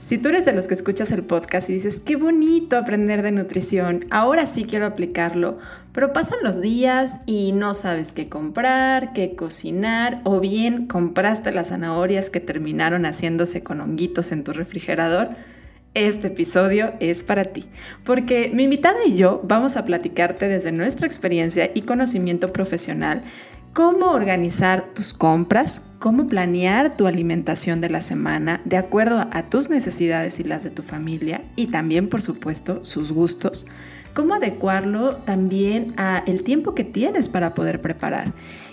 Si tú eres de los que escuchas el podcast y dices, qué bonito aprender de nutrición, ahora sí quiero aplicarlo, pero pasan los días y no sabes qué comprar, qué cocinar, o bien compraste las zanahorias que terminaron haciéndose con honguitos en tu refrigerador, este episodio es para ti, porque mi invitada y yo vamos a platicarte desde nuestra experiencia y conocimiento profesional cómo organizar tus compras, cómo planear tu alimentación de la semana de acuerdo a tus necesidades y las de tu familia y también, por supuesto, sus gustos, cómo adecuarlo también a el tiempo que tienes para poder preparar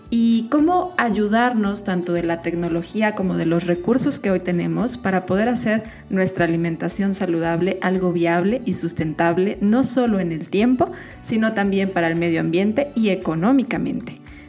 y cómo ayudarnos tanto de la tecnología como de los recursos que hoy tenemos para poder hacer nuestra alimentación saludable algo viable y sustentable no solo en el tiempo, sino también para el medio ambiente y económicamente.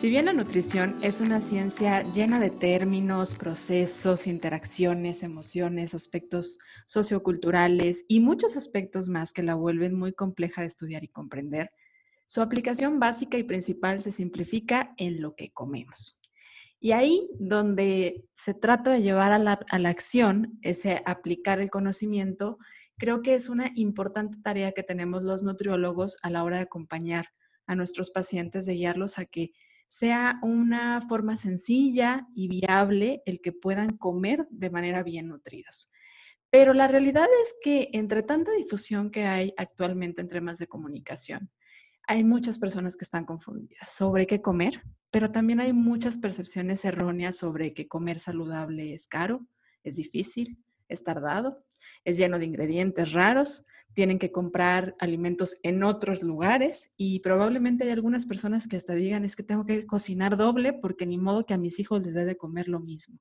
Si bien la nutrición es una ciencia llena de términos, procesos, interacciones, emociones, aspectos socioculturales y muchos aspectos más que la vuelven muy compleja de estudiar y comprender, su aplicación básica y principal se simplifica en lo que comemos. Y ahí donde se trata de llevar a la, acción, ese aplicar el conocimiento, creo que es una importante tarea que tenemos los nutriólogos a la hora de acompañar a nuestros pacientes, de guiarlos a que sea una forma sencilla y viable el que puedan comer de manera bien nutridos. Pero la realidad es que entre tanta difusión que hay actualmente entre temas de comunicación, hay muchas personas que están confundidas sobre qué comer, pero también hay muchas percepciones erróneas sobre que comer saludable es caro, es difícil, es tardado, es lleno de ingredientes raros, tienen que comprar alimentos en otros lugares y probablemente hay algunas personas que hasta digan es que tengo que cocinar doble porque ni modo que a mis hijos les dé de comer lo mismo.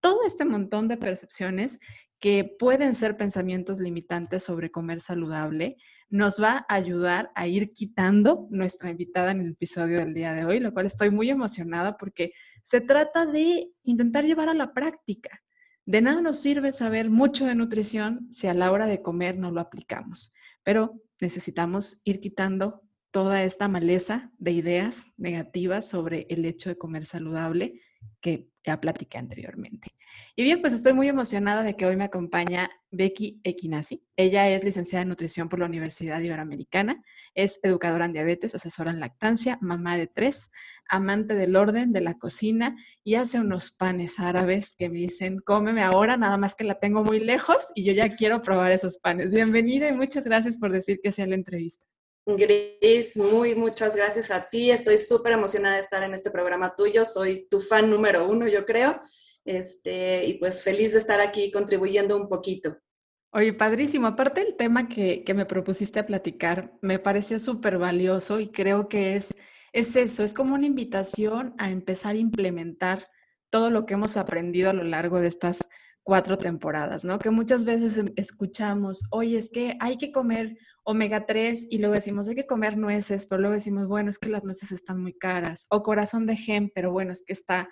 Todo este montón de percepciones que pueden ser pensamientos limitantes sobre comer saludable nos va a ayudar a ir quitando nuestra invitada en el episodio del día de hoy, lo cual estoy muy emocionada porque se trata de intentar llevar a la práctica de nada nos sirve saber mucho de nutrición si a la hora de comer no lo aplicamos, pero necesitamos ir quitando toda esta maleza de ideas negativas sobre el hecho de comer saludable que ya platiqué anteriormente. Y bien, pues estoy muy emocionada de que hoy me acompaña Becky Equinasi. Ella es licenciada en nutrición por la Universidad Iberoamericana, es educadora en diabetes, asesora en lactancia, mamá de tres, amante del orden, de la cocina y hace unos panes árabes que me dicen, cómeme ahora, nada más que la tengo muy lejos y yo ya quiero probar esos panes. Bienvenida y muchas gracias por decir que sea la entrevista. Gris, muy muchas gracias a ti. Estoy súper emocionada de estar en este programa tuyo. Soy tu fan número uno, yo creo. Este, y pues feliz de estar aquí contribuyendo un poquito. Oye, padrísimo. Aparte el tema que, que me propusiste a platicar, me pareció súper valioso y creo que es, es eso, es como una invitación a empezar a implementar todo lo que hemos aprendido a lo largo de estas cuatro temporadas, ¿no? Que muchas veces em, escuchamos, oye, es que hay que comer omega 3 y luego decimos, hay que comer nueces, pero luego decimos, bueno, es que las nueces están muy caras, o corazón de gem, pero bueno, es que está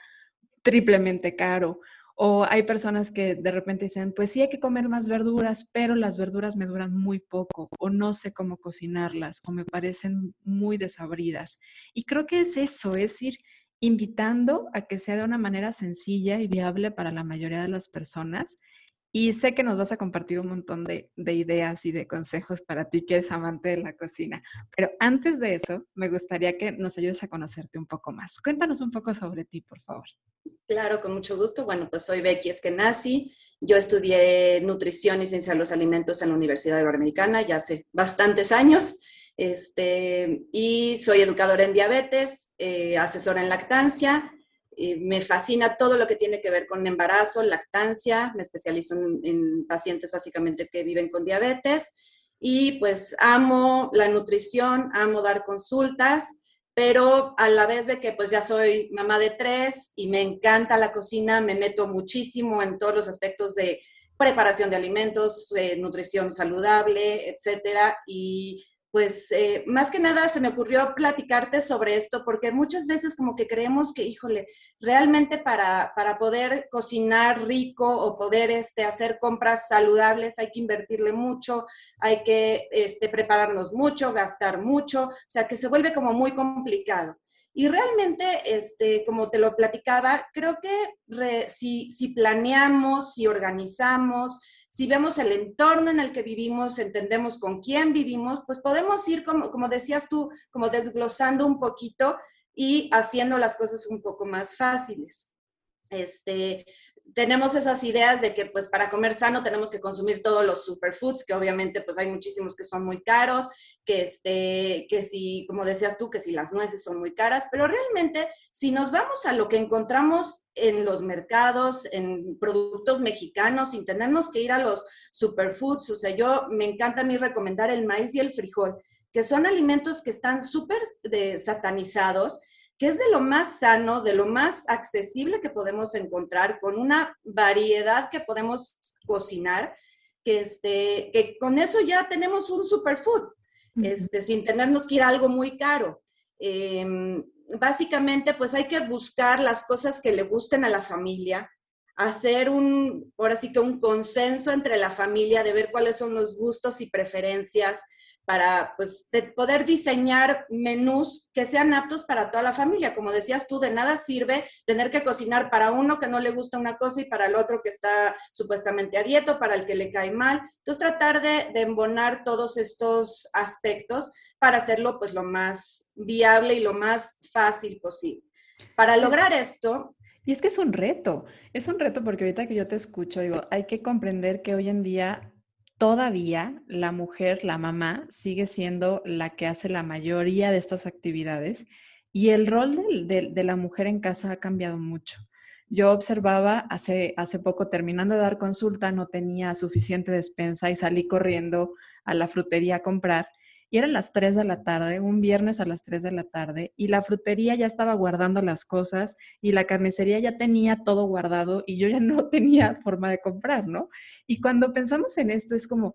triplemente caro. O hay personas que de repente dicen, pues sí hay que comer más verduras, pero las verduras me duran muy poco, o no sé cómo cocinarlas, o me parecen muy desabridas. Y creo que es eso, es ir invitando a que sea de una manera sencilla y viable para la mayoría de las personas y sé que nos vas a compartir un montón de, ideas y de consejos para ti que eres amante de la cocina. Pero antes de eso, me gustaría que nos ayudes a conocerte un poco más. Cuéntanos un poco sobre ti, por favor. Claro, con mucho gusto. Bueno, pues soy Becky Eskenazi. Yo estudié nutrición y ciencia de los alimentos en la Universidad Iberoamericana ya hace bastantes años. Este, y soy educadora en diabetes, eh, asesora en lactancia me fascina todo lo que tiene que ver con embarazo, lactancia, me especializo en, pacientes básicamente que viven con diabetes y pues amo la nutrición, amo dar consultas, pero a la vez de que pues ya soy mamá de tres y me encanta la cocina, me meto muchísimo en todos los aspectos de preparación de alimentos, nutrición saludable, etcétera, y pues eh, más que nada se me ocurrió platicarte sobre esto porque muchas veces como que creemos que, híjole, realmente para, para poder cocinar rico o poder este, hacer compras saludables hay que invertirle mucho, hay que este, prepararnos mucho, gastar mucho, o sea que se vuelve como muy complicado. Y realmente, este, como te lo platicaba, creo que si, si planeamos, si organizamos, si vemos el entorno en el que vivimos, entendemos con quién vivimos, pues podemos ir, como, como decías tú, como desglosando un poquito y haciendo las cosas un poco más fáciles. Este, tenemos esas ideas de que pues para comer sano tenemos que consumir todos los superfoods, que obviamente pues hay muchísimos que son muy caros, que este, que si, como decías tú, que si las nueces son muy caras, pero realmente si nos vamos a lo que encontramos en los mercados, en productos mexicanos, sin tenernos que ir a los superfoods, o sea, yo me encanta a mí recomendar el maíz y el frijol, que son alimentos que están súper satanizados, que es de lo más sano, de lo más accesible que podemos encontrar, con una variedad que podemos cocinar, que, este, que con eso ya tenemos un superfood, este, sin tenernos que ir a algo muy caro. Em, básicamente, pues hay que buscar las cosas que le gusten a la familia, hacer un, ahora sí que un consenso entre la familia de ver cuáles son los gustos y preferencias, para pues, poder diseñar menús que sean aptos para toda la familia. Como decías tú, de nada sirve tener que cocinar para uno que no le gusta una cosa y para el otro que está supuestamente a dieta, para el que le cae mal. Entonces, tratar de, de embonar todos estos aspectos para hacerlo pues lo más viable y lo más fácil posible. Para lograr esto, y es que es un reto, es un reto porque ahorita que yo te escucho, digo, hay que comprender que hoy en día todavía la mujer, la mamá, sigue siendo la que hace la mayoría de estas actividades y el rol de, la mujer en casa ha cambiado mucho. Yo observaba hace, hace poco, terminando de dar consulta, no tenía suficiente despensa y salí corriendo a la frutería a comprar y eran las 3 de la tarde, un viernes a las 3 de la tarde, y la frutería ya estaba guardando las cosas y la carnicería ya tenía todo guardado y yo ya no tenía forma de comprar, ¿no? Y cuando pensamos en esto es como,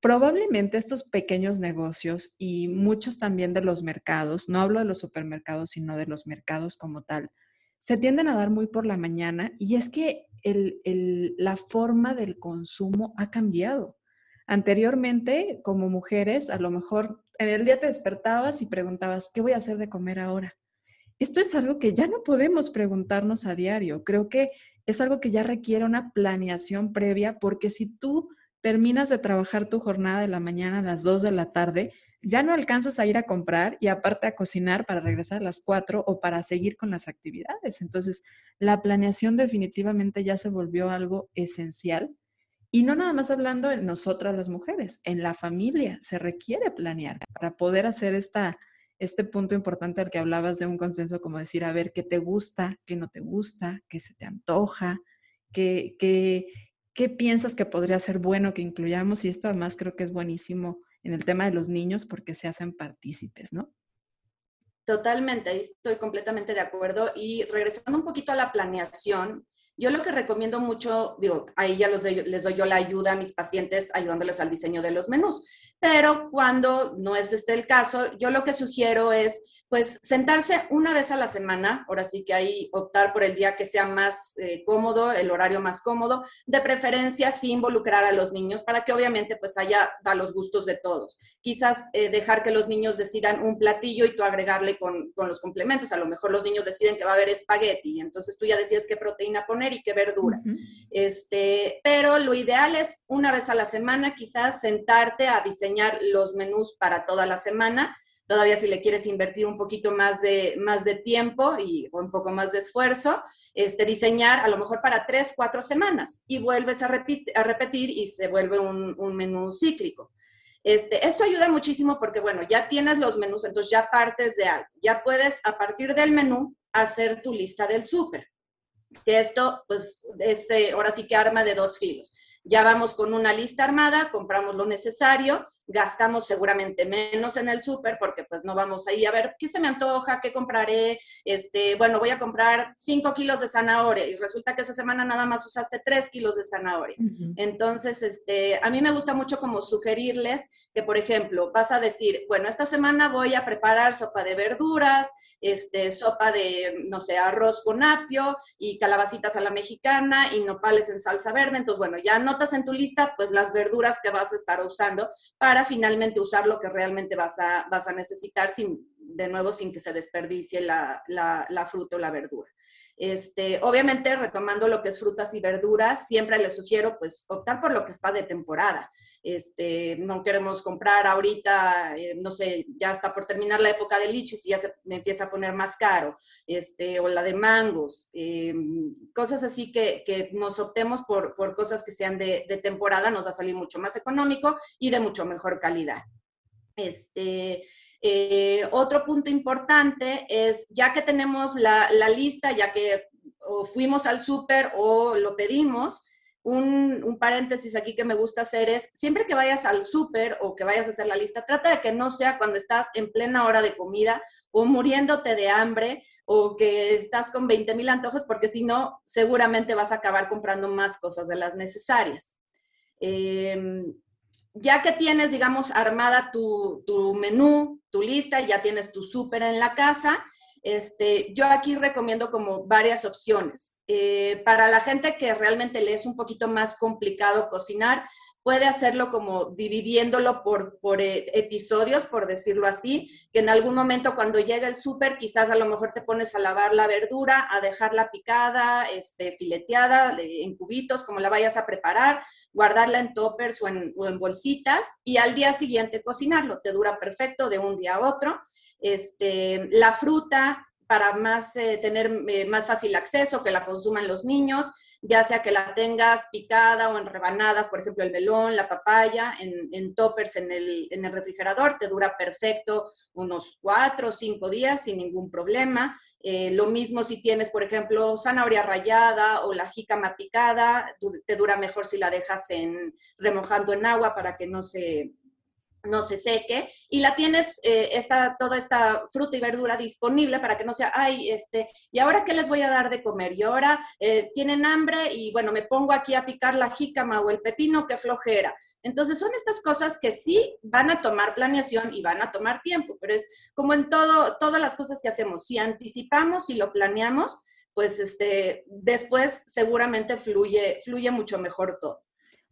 probablemente estos pequeños negocios y muchos también de los mercados, no hablo de los supermercados, sino de los mercados como tal, se tienden a dar muy por la mañana y es que la forma del consumo ha cambiado. Anteriormente, como mujeres, a lo mejor en el día te despertabas y preguntabas, ¿qué voy a hacer de comer ahora? Esto es algo que ya no podemos preguntarnos a diario. Creo que es algo que ya requiere una planeación previa porque si tú terminas de trabajar tu jornada de la mañana a las 2 de la tarde, ya no alcanzas a ir a comprar y aparte a cocinar para regresar a las 4 o para seguir con las actividades. Entonces, la planeación definitivamente ya se volvió algo esencial y no nada más hablando en nosotras las mujeres, en la familia se requiere planear para poder hacer esta, este punto importante al que hablabas de un consenso, como decir, a ver, qué te gusta, qué no te gusta, qué se te antoja, qué, qué, qué piensas que podría ser bueno que incluyamos. Y esto además creo que es buenísimo en el tema de los niños porque se hacen partícipes, ¿no? Totalmente, estoy completamente de acuerdo. Y regresando un poquito a la planeación, yo lo que recomiendo mucho, digo, ahí ya les doy yo la ayuda a mis pacientes ayudándoles al diseño de los menús, pero cuando no es este el caso, yo lo que sugiero es pues sentarse una vez a la semana, ahora sí que ahí optar por el día que sea más eh, cómodo, el horario más cómodo, de preferencia sin involucrar a los niños para que obviamente pues haya da los gustos de todos. Quizás eh, dejar que los niños decidan un platillo y tú agregarle con, con, los complementos. A lo mejor los niños deciden que va a haber espagueti, entonces tú ya decides qué proteína poner y qué verdura. este, pero lo ideal es una vez a la semana quizás sentarte a diseñar los menús para toda la semana Todavía si le quieres invertir un poquito más de, más de tiempo y un poco más de esfuerzo, este, diseñar a lo mejor para tres, cuatro semanas y vuelves a, a repetir y se vuelve un, un menú cíclico. Este, esto ayuda muchísimo porque, bueno, ya tienes los menús, entonces ya partes de algo. Ya puedes, a partir del menú, hacer tu lista del súper. Que esto, pues, es, ahora sí que arma de dos filos. Ya vamos con una lista armada, compramos lo necesario, gastamos seguramente menos en el súper porque pues no vamos ahí a ver qué se me antoja, qué compraré, este, bueno, voy a comprar 5 kilos de zanahoria y resulta que esa semana nada más usaste 3 kilos de zanahoria. Entonces, este, a mí me gusta mucho como sugerirles que, por ejemplo, vas a decir, bueno, esta semana voy a preparar sopa de verduras, este, sopa de, no sé, arroz con apio y calabacitas a la mexicana y nopales en salsa verde. Entonces, bueno, ya anotas en tu lista pues las verduras que vas a estar usando para finalmente usar lo que realmente vas a, vas a necesitar sin, de nuevo, sin que se desperdicie la, la, fruta o la verdura. Este, obviamente, retomando lo que es frutas y verduras, siempre les sugiero pues optar por lo que está de temporada. Este, no queremos comprar ahorita, eh, no sé, ya está por terminar la época de lichis y ya se empieza a poner más caro, este, o la de mangos, eh, cosas así que, que, nos optemos por, por cosas que sean de temporada, nos va a salir mucho más económico y de mucho mejor calidad. Este, eh, otro punto importante es, ya que tenemos la, lista, ya que fuimos al súper o lo pedimos, un, paréntesis aquí que me gusta hacer es, siempre que vayas al súper o que vayas a hacer la lista, trata de que no sea cuando estás en plena hora de comida o muriéndote de hambre o que estás con 20 mil antojos, porque si no, seguramente vas a acabar comprando más cosas de las necesarias. Em, ya que tienes, digamos, armada tu, menú, tu lista, ya tienes tu súper en la casa, este, yo aquí recomiendo como varias opciones. Eh, para la gente que realmente le es un poquito más complicado cocinar, puede hacerlo como dividiéndolo por, por eh, episodios, por decirlo así, que en algún momento cuando llega el súper, quizás a lo mejor te pones a lavar la verdura, a dejarla picada, este, fileteada, en cubitos, como la vayas a preparar, guardarla en toppers o en, bolsitas y al día siguiente cocinarlo. Te dura perfecto de un día a otro. Este, la fruta, para más, eh, tener eh, más fácil acceso, que la consuman los niños, ya sea que la tengas picada o en rebanadas, por ejemplo, el melón, la papaya, en, toppers en el, en el, refrigerador, te dura perfecto unos cuatro o cinco días sin ningún problema. Eh, lo mismo si tienes, por ejemplo, zanahoria rallada o la jícama picada, te dura mejor si la dejas en, remojando en agua para que no se, no se seque y la tienes eh, esta, toda esta fruta y verdura disponible para que no sea, ay, este, ¿y ahora qué les voy a dar de comer? Y ahora eh, tienen hambre y bueno, me pongo aquí a picar la jícama o el pepino, qué flojera. Entonces son estas cosas que sí van a tomar planeación y van a tomar tiempo, pero es como en todo, todas las cosas que hacemos, si anticipamos y lo planeamos, pues este, después seguramente fluye, fluye mucho mejor todo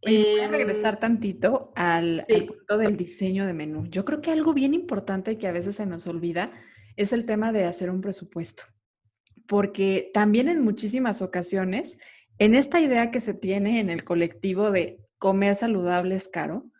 voy a em, regresar tantito al, punto del diseño de menú. Yo creo que algo bien importante que a veces se nos olvida es el tema de hacer un presupuesto, porque también en muchísimas ocasiones, en esta idea que se tiene en el colectivo de comer saludable es caro,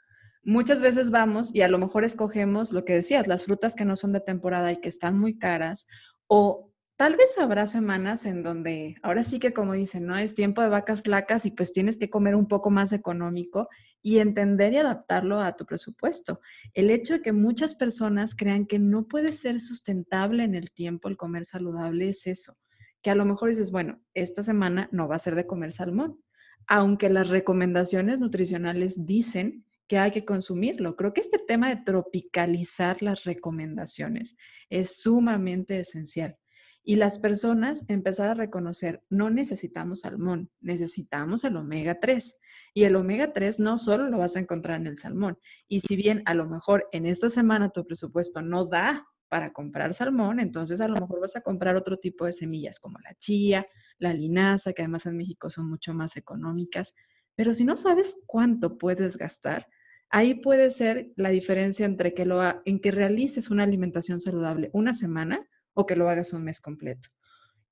muchas veces vamos y a lo mejor escogemos lo que decías, las frutas que no son de temporada y que están muy caras, o Tal vez habrá semanas en donde, ahora sí que como dicen, ¿no? Es tiempo de vacas flacas y pues tienes que comer un poco más económico y entender y adaptarlo a tu presupuesto. El hecho de que muchas personas crean que no puede ser sustentable en el tiempo el comer saludable es eso, que a lo mejor dices, bueno, esta semana no va a ser de comer salmón, aunque las recomendaciones nutricionales dicen que hay que consumirlo. Creo que este tema de tropicalizar las recomendaciones es sumamente esencial y las personas empezar a reconocer, no necesitamos salmón, necesitamos el omega 3. Y el omega 3 no solo lo vas a encontrar en el salmón. Y si bien a lo mejor en esta semana tu presupuesto no da para comprar salmón, entonces a lo mejor vas a comprar otro tipo de semillas como la chía, la linaza, que además en México son mucho más económicas. Pero si no sabes cuánto puedes gastar, ahí puede ser la diferencia entre que lo, en que realices una alimentación saludable una semana o que lo hagas un mes completo.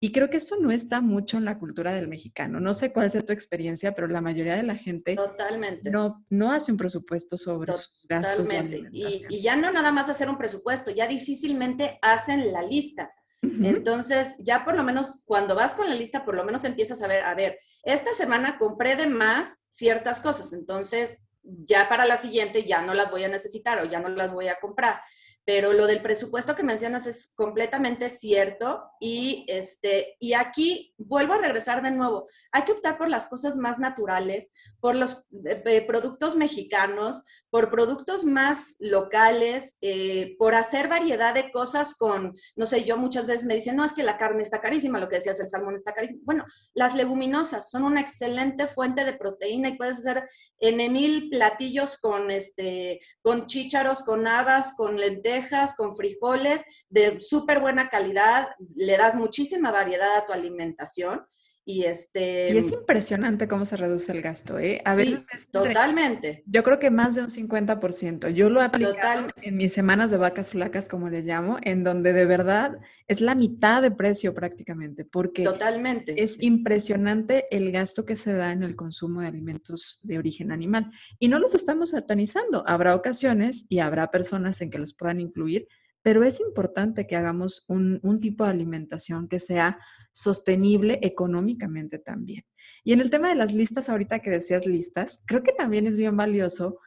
Y creo que esto no está mucho en la cultura del mexicano. No sé cuál sea tu experiencia, pero la mayoría de la gente Totalmente. No, no hace un presupuesto sobre sus gastos. Totalmente. Y, y, ya no nada más hacer un presupuesto, ya difícilmente hacen la lista. Entonces, ya por lo menos cuando vas con la lista, por lo menos empiezas a ver, a ver, esta semana compré de más ciertas cosas, entonces ya para la siguiente ya no las voy a necesitar o ya no las voy a comprar. Pero lo del presupuesto que mencionas es completamente cierto y, este, y aquí vuelvo a regresar de nuevo. Hay que optar por las cosas más naturales, por los eh, eh, productos mexicanos, por productos más locales, eh, por hacer variedad de cosas con, no sé, yo muchas veces me dicen, no, es que la carne está carísima, lo que decías, el salmón está carísimo. Bueno, las leguminosas son una excelente fuente de proteína y puedes hacer en mil platillos con, este, con chícharos, con habas, con lentejas, con frijoles de súper buena calidad, le das muchísima variedad a tu alimentación. Y, este, y es impresionante cómo se reduce el gasto, ¿eh? A veces totalmente. Yo creo que más de un 50%. Yo lo he aplicado en mis semanas de vacas flacas, como les llamo, en donde de verdad es la mitad de precio prácticamente, porque totalmente. es impresionante el gasto que se da en el consumo de alimentos de origen animal. Y no los estamos satanizando. Habrá ocasiones y habrá personas en que los puedan incluir, pero es importante que hagamos un, tipo de alimentación que sea sostenible económicamente también. Y en el tema de las listas, ahorita que decías listas, creo que también es bien valioso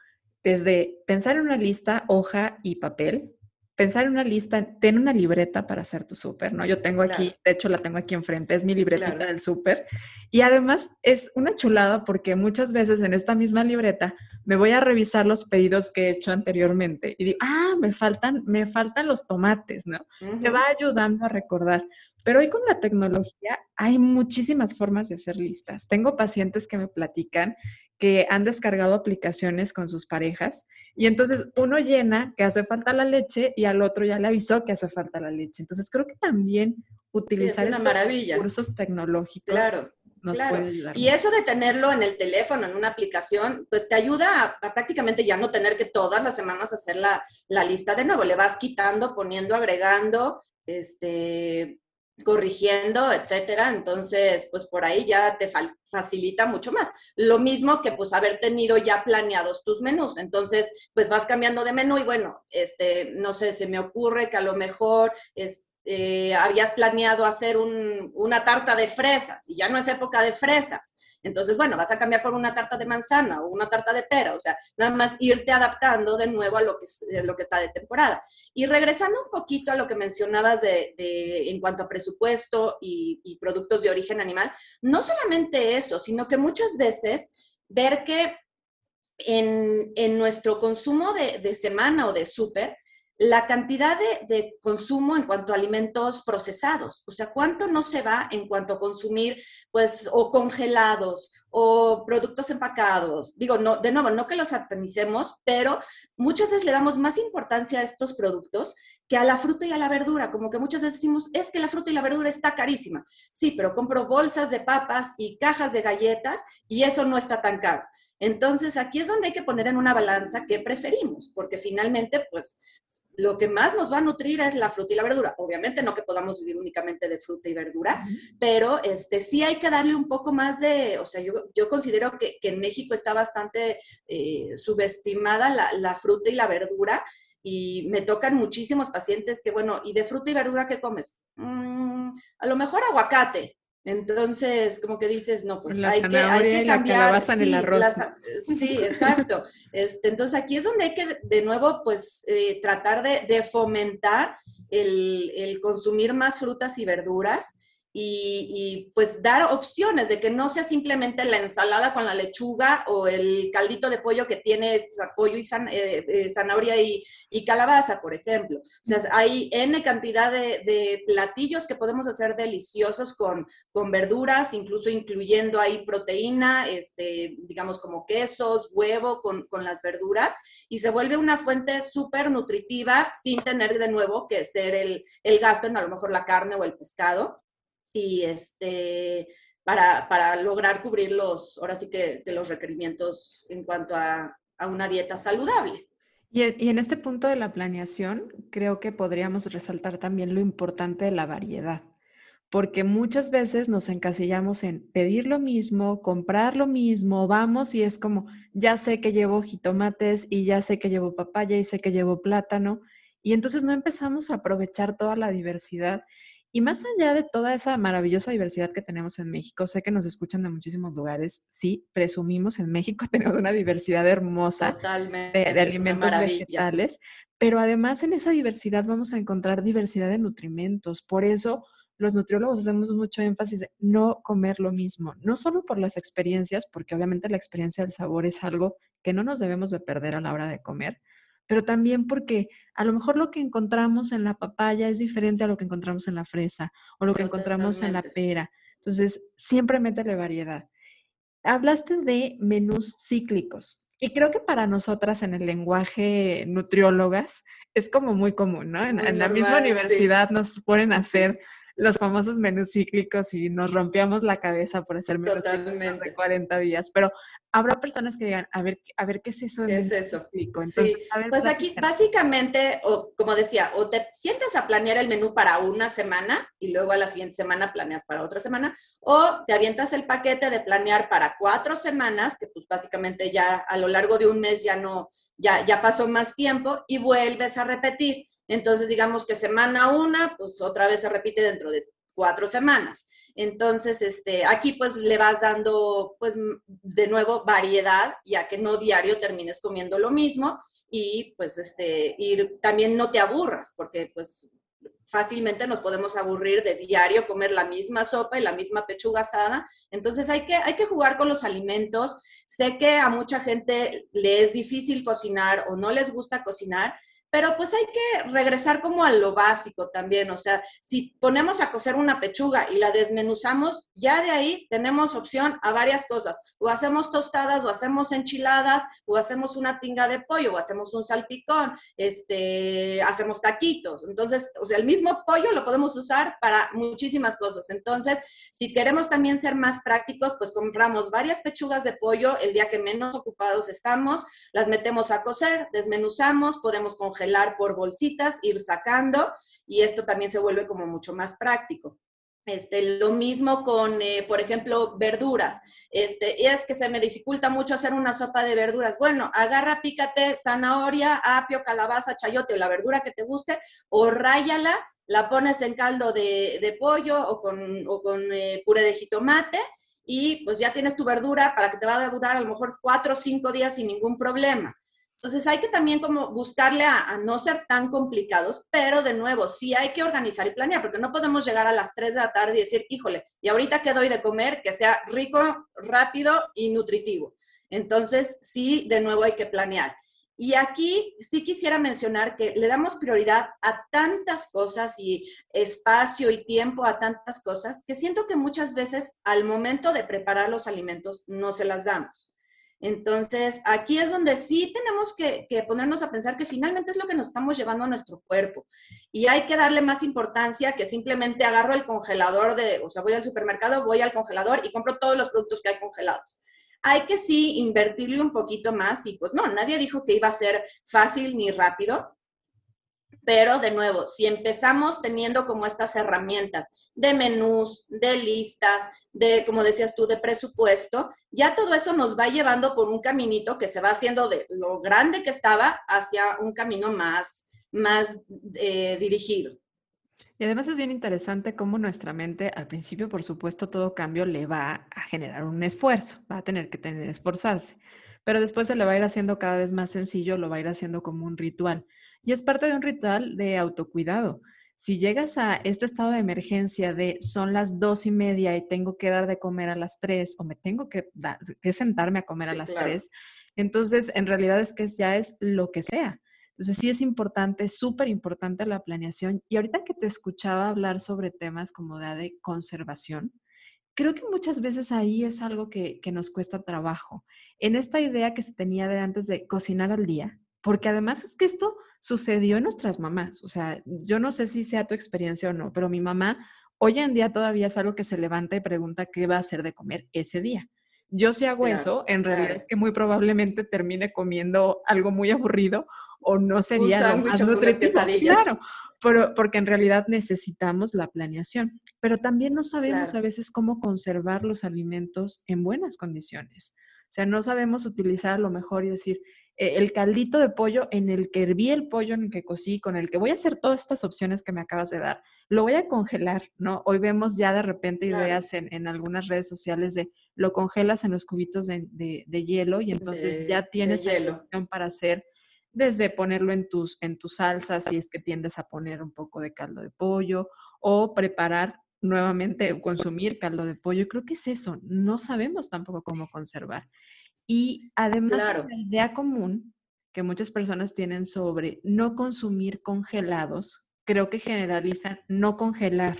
desde pensar en una lista, hoja y papel, pensar en una lista, ten una libreta para hacer tu súper, ¿no? Yo tengo aquí, de hecho la tengo aquí enfrente, es mi libretita del súper. Y además es una chulada porque muchas veces en esta misma libreta me voy a revisar los pedidos que he hecho anteriormente y digo, ah, me faltan, me faltan los tomates, ¿no? Me va ayudando a recordar. Pero hoy con la tecnología hay muchísimas formas de hacer listas. Tengo pacientes que me platican que han descargado aplicaciones con sus parejas y entonces uno llena que hace falta la leche y al otro ya le avisó que hace falta la leche. Entonces creo que también utilizar estos recursos tecnológicos claro. Nos puede ayudar y eso de tenerlo en el teléfono, en una aplicación, pues te ayuda a, prácticamente ya no tener que todas las semanas hacer la, la, lista de nuevo. Le vas quitando, poniendo, agregando, este, corrigiendo, etcétera. Entonces, pues por ahí ya te facilita mucho más. Lo mismo que pues haber tenido ya planeados tus menús. Entonces, pues vas cambiando de menú y bueno, este, no sé, se me ocurre que a lo mejor este, habías planeado hacer una tarta de fresas y ya no es época de fresas. Entonces, bueno, vas a cambiar por una tarta de manzana o una tarta de pera, o sea, nada más irte adaptando de nuevo a lo que, lo que está de temporada. Y regresando un poquito a lo que mencionabas de, en cuanto a presupuesto y, productos de origen animal, no solamente eso, sino que muchas veces ver que en, nuestro consumo de, de semana o de súper, la cantidad de, consumo en cuanto a alimentos procesados, o sea, cuánto no se va en cuanto a consumir, pues, o congelados o productos empacados. Digo, no, de nuevo, no que los satanicemos, pero muchas veces le damos más importancia a estos productos que a la fruta y a la verdura, como que muchas veces decimos, es que la fruta y la verdura está carísima. Sí, pero compro bolsas de papas y cajas de galletas y eso no está tan caro. Entonces, aquí es donde hay que poner en una balanza qué preferimos, porque finalmente, pues, lo que más nos va a nutrir es la fruta y la verdura. Obviamente no que podamos vivir únicamente de fruta y verdura, pero este, sí hay que darle un poco más de, o sea, yo, considero que, en México está bastante eh, subestimada la, la fruta y la verdura y me tocan muchísimos pacientes que, bueno, ¿y de fruta y verdura qué comes? Mm, a lo mejor aguacate, entonces, como que dices, no, pues hay que, hay que, cambiar. sí, el arroz. sí, exacto. Este, entonces, aquí es donde hay que, de nuevo, pues, eh, tratar de, fomentar el, el, consumir más frutas y verduras y, pues dar opciones de que no sea simplemente la ensalada con la lechuga o el caldito de pollo que tiene pollo y eh, eh, zanahoria y, calabaza, por ejemplo. O sea, hay N cantidad de, platillos que podemos hacer deliciosos con, con verduras, incluso incluyendo ahí proteína, este, digamos como quesos, huevo con, con las verduras, y se vuelve una fuente súper nutritiva sin tener de nuevo que ser el, el gasto en a lo mejor la carne o el pescado y este, para, para, lograr cubrir los, ahora sí que, los requerimientos en cuanto a, a una dieta saludable. Y, y, en este punto de la planeación, creo que podríamos resaltar también lo importante de la variedad, porque muchas veces nos encasillamos en pedir lo mismo, comprar lo mismo, vamos y es como, ya sé que llevo jitomates y ya sé que llevo papaya y sé que llevo plátano, y entonces no empezamos a aprovechar toda la diversidad y más allá de toda esa maravillosa diversidad que tenemos en México, sé que nos escuchan de muchísimos lugares, sí, presumimos en México tenemos una diversidad hermosa de, alimentos vegetales, pero además en esa diversidad vamos a encontrar diversidad de nutrimentos. Por eso los nutriólogos hacemos mucho énfasis en no comer lo mismo, no solo por las experiencias, porque obviamente la experiencia del sabor es algo que no nos debemos de perder a la hora de comer, pero también porque a lo mejor lo que encontramos en la papaya es diferente a lo que encontramos en la fresa o lo que encontramos en la pera. Entonces, siempre métele variedad. Hablaste de menús cíclicos. Y creo que para nosotras en el lenguaje nutriólogas es como muy común, ¿no? En, la misma universidad nos ponen a hacer los famosos menús cíclicos y nos rompíamos la cabeza por hacer menús cíclicos de 40 días, pero habrá personas que digan, a ver, a ver qué es eso. ¿Qué es eso? Entonces, pues aquí básicamente, o, como decía, o te sientas a planear el menú para una semana y luego a la siguiente semana planeas para otra semana, o te avientas el paquete de planear para cuatro semanas, que pues básicamente ya a lo largo de un mes ya no, ya, ya pasó más tiempo y vuelves a repetir. Entonces, digamos que semana una, pues otra vez se repite dentro de cuatro semanas. Entonces, este, aquí pues le vas dando, pues de nuevo, variedad, ya que no diario termines comiendo lo mismo y pues este, ir, también no te aburras, porque pues fácilmente nos podemos aburrir de diario comer la misma sopa y la misma pechuga asada. Entonces hay que, hay que jugar con los alimentos. Sé que a mucha gente le es difícil cocinar o no les gusta cocinar, pero pues hay que regresar como a lo básico también, o sea, si ponemos a cocer una pechuga y la desmenuzamos, ya de ahí tenemos opción a varias cosas, o hacemos tostadas, o hacemos enchiladas, o hacemos una tinga de pollo, o hacemos un salpicón, este, hacemos taquitos, entonces, o sea, el mismo pollo lo podemos usar para muchísimas cosas, entonces, si queremos también ser más prácticos, pues compramos varias pechugas de pollo el día que menos ocupados estamos, las metemos a cocer, desmenuzamos, podemos congelar por bolsitas, ir sacando y esto también se vuelve como mucho más práctico. Este, lo mismo con, eh, por ejemplo, verduras. Este, es que se me dificulta mucho hacer una sopa de verduras. Bueno, agarra, pícate zanahoria, apio, calabaza, chayote o la verdura que te guste, o ráyala, la pones en caldo de, pollo o con, o con eh, puré de jitomate y pues ya tienes tu verdura para que te va a durar a lo mejor cuatro o cinco días sin ningún problema. Entonces hay que también como buscarle a, no ser tan complicados, pero de nuevo, sí hay que organizar y planear, porque no podemos llegar a las 3 de la tarde y decir, híjole, y ahorita que doy de comer, que sea rico, rápido y nutritivo. Entonces sí, de nuevo hay que planear. Y aquí sí quisiera mencionar que le damos prioridad a tantas cosas y espacio y tiempo a tantas cosas que siento que muchas veces al momento de preparar los alimentos no se las damos. Entonces, aquí es donde sí tenemos que, ponernos a pensar que finalmente es lo que nos estamos llevando a nuestro cuerpo. Y hay que darle más importancia que simplemente agarro el congelador de, o sea, voy al supermercado, voy al congelador y compro todos los productos que hay congelados. Hay que sí invertirle un poquito más y pues no, nadie dijo que iba a ser fácil ni rápido, pero de nuevo, si empezamos teniendo como estas herramientas de menús, de listas, de, como decías tú, de presupuesto, ya todo eso nos va llevando por un caminito que se va haciendo de lo grande que estaba hacia un camino más, más eh, dirigido. Y además es bien interesante cómo nuestra mente, al principio, por supuesto, todo cambio le va a generar un esfuerzo, va a tener que tener esforzarse, pero después se le va a ir haciendo cada vez más sencillo, lo va a ir haciendo como un ritual. Y es parte de un ritual de autocuidado. Si llegas a este estado de emergencia de son las dos y media y tengo que dar de comer a las tres o me tengo que, sentarme a comer a las tres, entonces en realidad es que ya es lo que sea. Entonces sí es importante, súper importante la planeación. Y ahorita que te escuchaba hablar sobre temas como de, conservación, creo que muchas veces ahí es algo que, que, nos cuesta trabajo. En esta idea que se tenía de antes de cocinar al día, porque además es que esto sucedió en nuestras mamás. O sea, yo no sé si sea tu experiencia o no, pero mi mamá hoy en día todavía es algo que se levanta y pregunta qué va a hacer de comer ese día. Yo si hago eso, en realidad es que muy probablemente termine comiendo algo muy aburrido o no sería lo más nutritivo. Claro, pero, porque en realidad necesitamos la planeación. Pero también no sabemos a veces cómo conservar los alimentos en buenas condiciones. O sea, no sabemos utilizar lo mejor y decir, el caldito de pollo en el que herví el pollo, en el que cocí, con el que voy a hacer todas estas opciones que me acabas de dar, lo voy a congelar, ¿no? Hoy vemos ya de repente ideas en, algunas redes sociales de lo congelas en los cubitos de, hielo y entonces ya tienes la opción para hacer desde ponerlo en tus, en tus salsas si es que tiendes a poner un poco de caldo de pollo o preparar nuevamente consumir caldo de pollo. Creo que es eso, no sabemos tampoco cómo conservar. Y además la idea común que muchas personas tienen sobre no consumir congelados, creo que generalizan no congelar.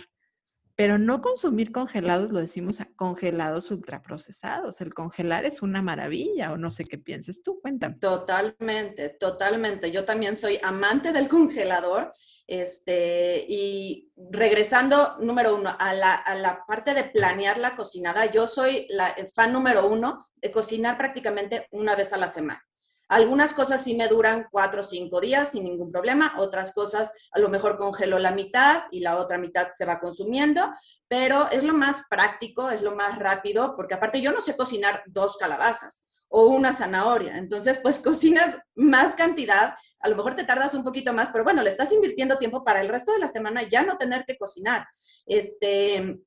Pero no consumir congelados, lo decimos congelados ultraprocesados. El congelar es una maravilla, o no sé qué pienses tú, cuéntame. Totalmente, totalmente. Yo también soy amante del congelador. Este, y regresando, número uno, a la, a la parte de planear la cocinada, yo soy la fan número uno de cocinar prácticamente una vez a la semana. Algunas cosas sí me duran cuatro o cinco días sin ningún problema, otras cosas a lo mejor congelo la mitad y la otra mitad se va consumiendo, pero es lo más práctico, es lo más rápido, porque aparte yo no sé cocinar dos calabazas o una zanahoria. Entonces, pues cocinas más cantidad, a lo mejor te tardas un poquito más, pero bueno, le estás invirtiendo tiempo para el resto de la semana ya no tener que cocinar. Este,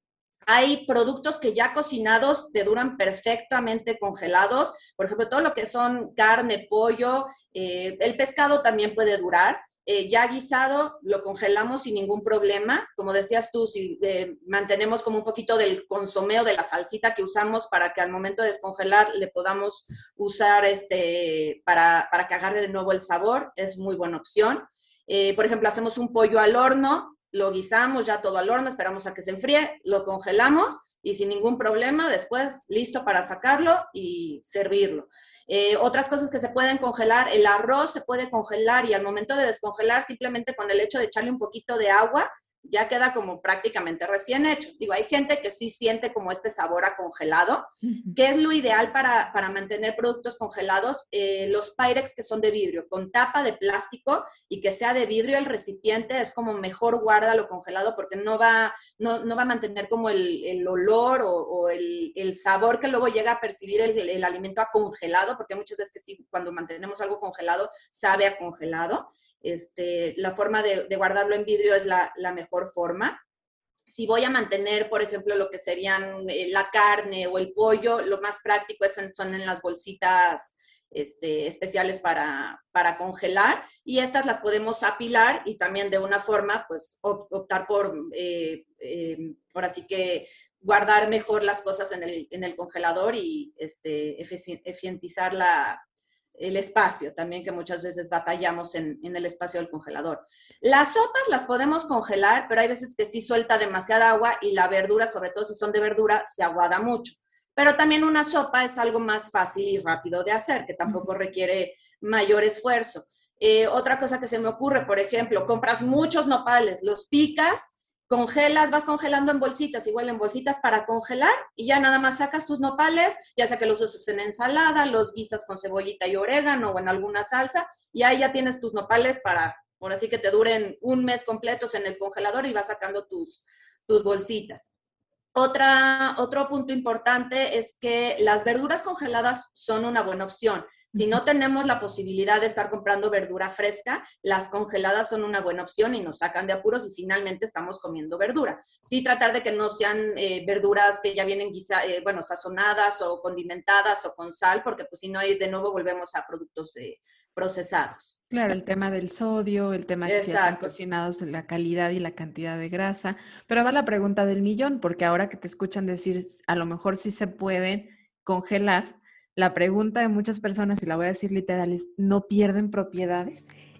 hay productos que ya cocinados te duran perfectamente congelados. Por ejemplo, todo lo que son carne, pollo, eh, el pescado también puede durar. Eh, ya guisado, lo congelamos sin ningún problema. Como decías tú, si eh, mantenemos como un poquito del consomeo de la salsita que usamos para que al momento de descongelar le podamos usar este, para, para que agarre de nuevo el sabor, es muy buena opción. por ejemplo, hacemos un pollo al horno, lo guisamos ya todo al horno, esperamos a que se enfríe, lo congelamos y sin ningún problema, después listo para sacarlo y servirlo. Eh, otras cosas que se pueden congelar, el arroz se puede congelar y al momento de descongelar, simplemente con el hecho de echarle un poquito de agua, ya queda como prácticamente recién hecho. Digo, hay gente que sí siente como este sabor a congelado, que es lo ideal para, mantener productos congelados, eh, los Pyrex que son de vidrio, con tapa de plástico y que sea de vidrio el recipiente, es como mejor guarda lo congelado porque no va, no, va a mantener como el, olor o, el, sabor que luego llega a percibir el, alimento a congelado, porque muchas veces que sí, cuando mantenemos algo congelado, sabe a congelado. Este, la forma de, guardarlo en vidrio es la, mejor forma. Si voy a mantener, por ejemplo, lo que serían eh, la carne o el pollo, lo más práctico son, en las bolsitas este, especiales para, congelar y estas las podemos apilar y también de una forma, pues, optar por, eh, por así que guardar mejor las cosas en el, en el congelador y este, eficientizar la, el espacio también que muchas veces batallamos en, el espacio del congelador. Las sopas las podemos congelar, pero hay veces que sí suelta demasiada agua y la verdura, sobre todo si son de verdura, se aguada mucho. Pero también una sopa es algo más fácil y rápido de hacer, que tampoco requiere mayor esfuerzo. Eh, otra cosa que se me ocurre, por ejemplo, compras muchos nopales, los picas, congelas, vas congelando en bolsitas, igual en bolsitas para congelar y ya nada más sacas tus nopales, ya sea que los uses en ensalada, los guisas con cebollita y orégano o en alguna salsa y ahí ya tienes tus nopales para, por así que te duren un mes completos en el congelador y vas sacando tus, tus bolsitas. Otra, otro punto importante es que las verduras congeladas son una buena opción. Si no tenemos la posibilidad de estar comprando verdura fresca, las congeladas son una buena opción y nos sacan de apuros y finalmente estamos comiendo verdura. Sí tratar de que no sean eh, verduras que ya vienen eh, bueno, sazonadas o condimentadas o con sal, porque pues si no, de nuevo volvemos a productos eh, procesados. Claro, el tema del sodio, el tema de si están cocinados, la calidad y la cantidad de grasa. Pero va la pregunta del millón, porque ahora que te escuchan decir, a lo mejor sí se puede congelar, la pregunta de muchas personas, y la voy a decir literal, es, ¿no pierden propiedades?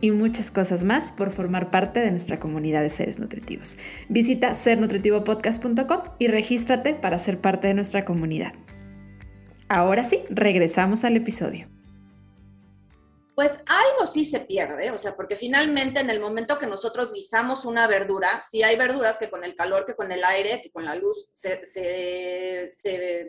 y muchas cosas más por formar parte de nuestra comunidad de seres nutritivos. Visita sernutritivopodcast.com y regístrate para ser parte de nuestra comunidad. Ahora sí, regresamos al episodio. Pues algo sí se pierde, o sea, porque finalmente en el momento que nosotros guisamos una verdura, si hay verduras que con el calor, que con el aire, que con la luz se,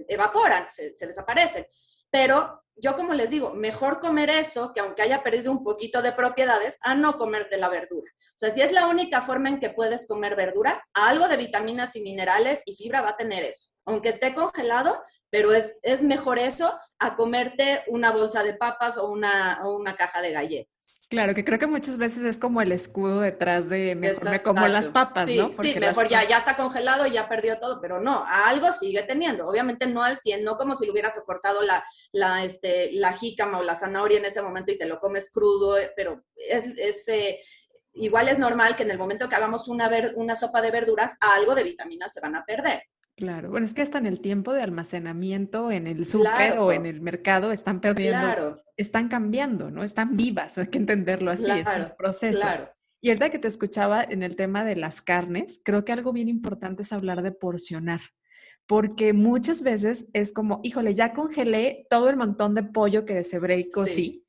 evaporan, se, se desaparecen. pero yo como les digo, mejor comer eso, que aunque haya perdido un poquito de propiedades, a no comer de la verdura. O sea, si es la única forma en que puedes comer verduras, algo de vitaminas y minerales y fibra va a tener eso. Aunque esté congelado, pero es, es mejor eso a comerte una bolsa de papas o una, o una caja de galletas. Claro, que creo que muchas veces es como el escudo detrás de me como las papas, sí, ¿no? sí, mejor ya, ya está congelado y ya perdió todo, pero no, algo sigue teniendo. Obviamente no al 100, no como si lo hubieras soportado la, la, este, la jícama o la zanahoria en ese momento y te lo comes crudo, eh, pero es, es eh, igual es normal que en el momento que hagamos una, ver, una sopa de verduras, algo de vitaminas se van a perder. Claro, bueno, es que hasta en el tiempo de almacenamiento, en el súper o en el mercado, están perdiendo, claro. están cambiando, ¿no? Están vivas, hay que entenderlo así, es un proceso. Claro. Y ahorita que te escuchaba en el tema de las carnes, creo que algo bien importante es hablar de porcionar, porque muchas veces es como, híjole, ya congelé todo el montón de pollo que deshebré y cocí,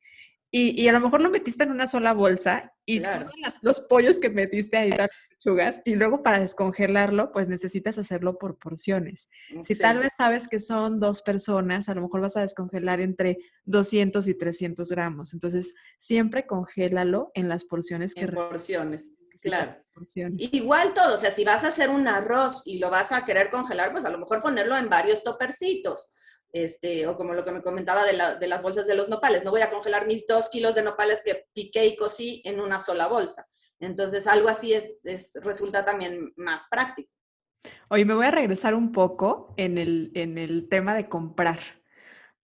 y, a lo mejor lo metiste en una sola bolsa y todos los pollos que metiste ahí, las lechugas, y luego para descongelarlo, pues necesitas hacerlo por porciones. Mm, si tal vez sabes que son dos personas, a lo mejor vas a descongelar entre 200 y 300 gramos. Entonces, siempre congélalo en las porciones que... En porciones, claro. Igual todo, o sea, si vas a hacer un arroz y lo vas a querer congelar, pues a lo mejor ponerlo en varios topercitos este, o como lo que me comentaba de, las bolsas de los nopales, no voy a congelar mis dos kilos de nopales que piqué y cocí en una sola bolsa. Entonces, algo así es, resulta también más práctico. Hoy me voy a regresar un poco en el, en el tema de comprar,